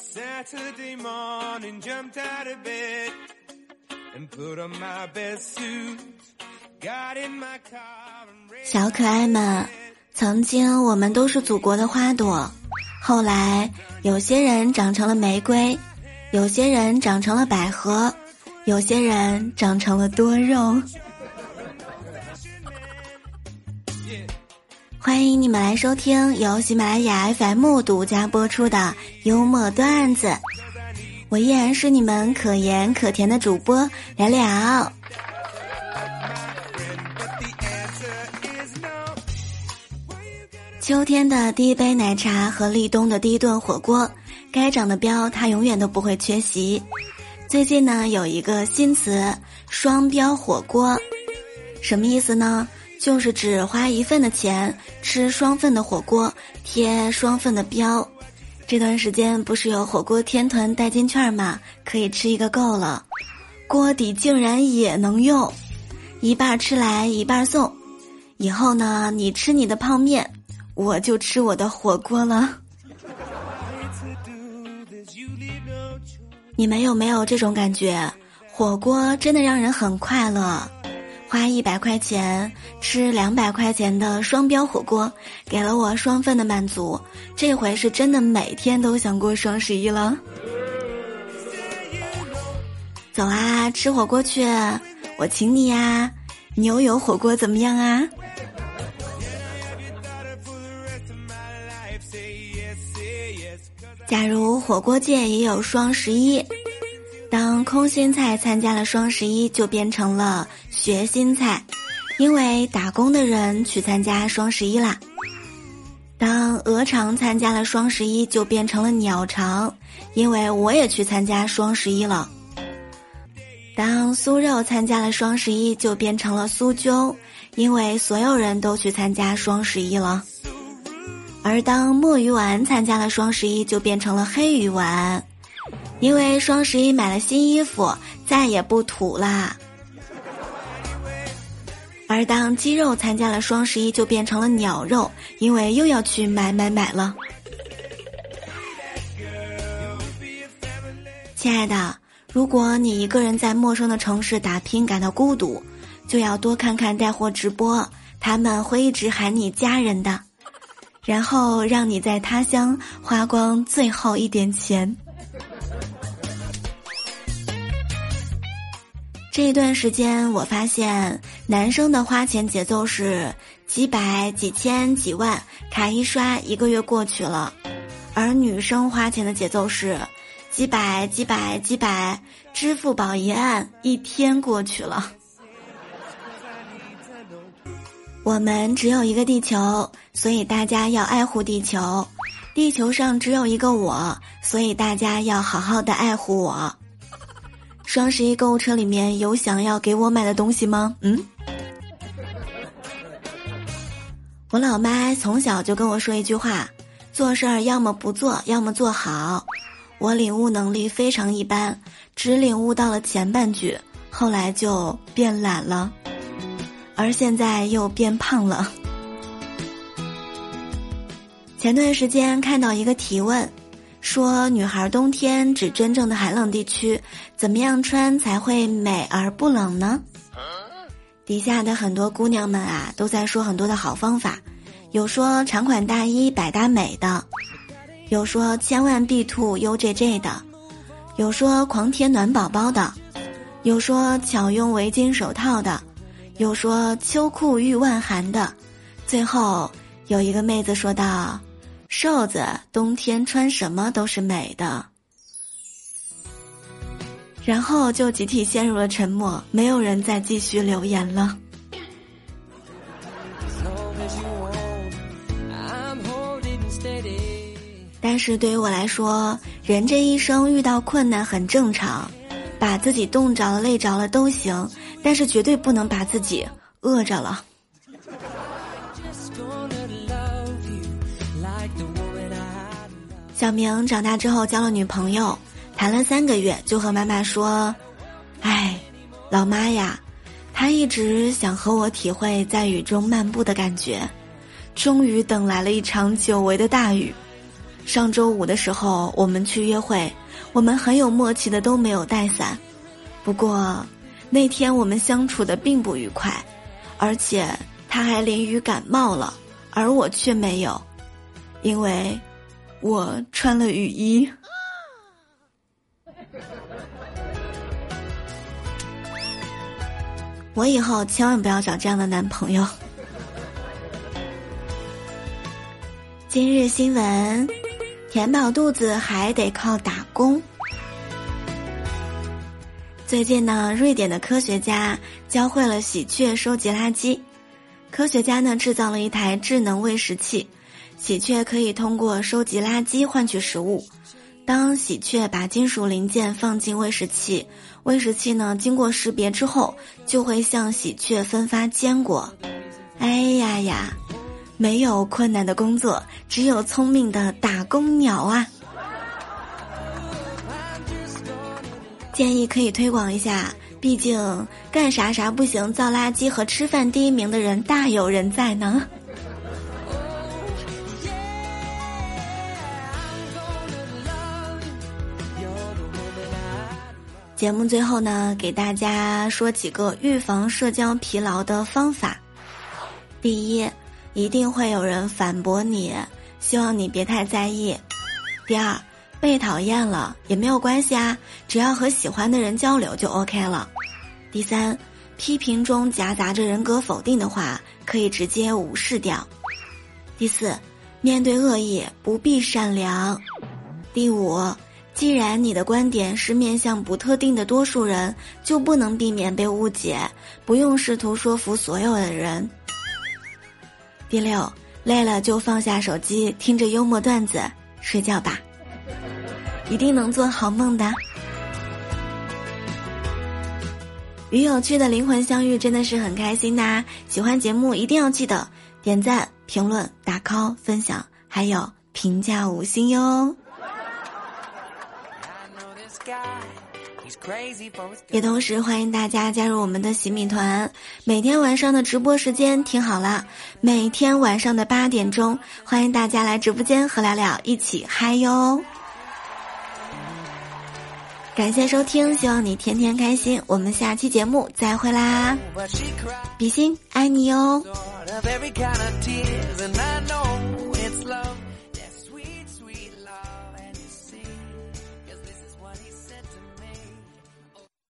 Saturday morning, jumped out of bed and put on my best suit. Got in my car and 小可爱们，曾经我们都是祖国的花朵，后来有些人长成了玫瑰，有些人长成了百合，有些人长成了多肉。欢迎你们来收听由喜马拉雅 FM 独家播出的幽默段子，我依然是你们可盐可甜的主播聊聊。秋天的第一杯奶茶和立冬的第一顿火锅，该涨的标它永远都不会缺席。最近呢，有一个新词“双标火锅”，什么意思呢？就是只花一份的钱吃双份的火锅，贴双份的标。这段时间不是有火锅天团代金券吗？可以吃一个够了。锅底竟然也能用，一半吃来一半送。以后呢，你吃你的泡面。我就吃我的火锅了。你们有没有这种感觉？火锅真的让人很快乐。花一百块钱吃两百块钱的双标火锅，给了我双份的满足。这回是真的每天都想过双十一了。走啊，吃火锅去！我请你呀。牛油火锅怎么样啊？假如火锅界也有双十一，当空心菜参加了双十一，就变成了学心菜，因为打工的人去参加双十一啦。当鹅肠参加了双十一，就变成了鸟肠，因为我也去参加双十一了。当酥肉参加了双十一，就变成了酥鸠，因为所有人都去参加双十一了。而当墨鱼丸参加了双十一，就变成了黑鱼丸，因为双十一买了新衣服，再也不土啦。而当鸡肉参加了双十一，就变成了鸟肉，因为又要去买买买了。亲爱的，如果你一个人在陌生的城市打拼感到孤独，就要多看看带货直播，他们会一直喊你家人的。然后让你在他乡花光最后一点钱。这一段时间，我发现男生的花钱节奏是几百、几千、几万，卡一刷，一个月过去了；而女生花钱的节奏是几百、几百、几百，支付宝一按，一天过去了。我们只有一个地球，所以大家要爱护地球。地球上只有一个我，所以大家要好好的爱护我。双十一购物车里面有想要给我买的东西吗？嗯，我老妈从小就跟我说一句话：做事儿要么不做，要么做好。我领悟能力非常一般，只领悟到了前半句，后来就变懒了。而现在又变胖了。前段时间看到一个提问，说女孩冬天指真正的寒冷地区，怎么样穿才会美而不冷呢？底下的很多姑娘们啊，都在说很多的好方法，有说长款大衣百搭美的，有说千万必吐 UJJ 的，有说狂贴暖宝宝的，有说巧用围巾手套的。有说秋裤遇万寒的，最后有一个妹子说道：“瘦子冬天穿什么都是美的。”然后就集体陷入了沉默，没有人再继续留言了。但是对于我来说，人这一生遇到困难很正常。把自己冻着了、累着了都行，但是绝对不能把自己饿着了。小明长大之后交了女朋友，谈了三个月就和妈妈说：“哎，老妈呀，他一直想和我体会在雨中漫步的感觉，终于等来了一场久违的大雨。”上周五的时候我们去约会，我们很有默契的都没有带伞。不过那天我们相处的并不愉快，而且他还淋雨感冒了，而我却没有，因为我穿了雨衣。我以后千万不要找这样的男朋友。今日新闻：填饱肚子还得靠打工。最近呢，瑞典的科学家教会了喜鹊收集垃圾。科学家呢制造了一台智能喂食器，喜鹊可以通过收集垃圾换取食物。当喜鹊把金属零件放进喂食器，喂食器呢经过识别之后，就会向喜鹊分发坚果。哎呀呀，没有困难的工作，只有聪明的打工鸟啊！建议可以推广一下，毕竟干啥啥不行，造垃圾和吃饭第一名的人大有人在呢。节目最后呢，给大家说几个预防社交疲劳的方法。第一，一定会有人反驳你，希望你别太在意。第二，被讨厌了也没有关系啊，只要和喜欢的人交流就 OK 了。第三，批评中夹杂着人格否定的话，可以直接无视掉。第四，面对恶意不必善良。第五。既然你的观点是面向不特定的多数人，就不能避免被误解，不用试图说服所有的人。第六，累了就放下手机，听着幽默段子睡觉吧，一定能做好梦的。与有趣的灵魂相遇，真的是很开心呐！喜欢节目一定要记得点赞、评论、打 call、分享，还有评价五星哟。也同时欢迎大家加入我们的洗米团，每天晚上的直播时间听好了，每天晚上的八点钟，欢迎大家来直播间和聊聊一起嗨哟！感谢收听，希望你天天开心，我们下期节目再会啦，比心爱你哟。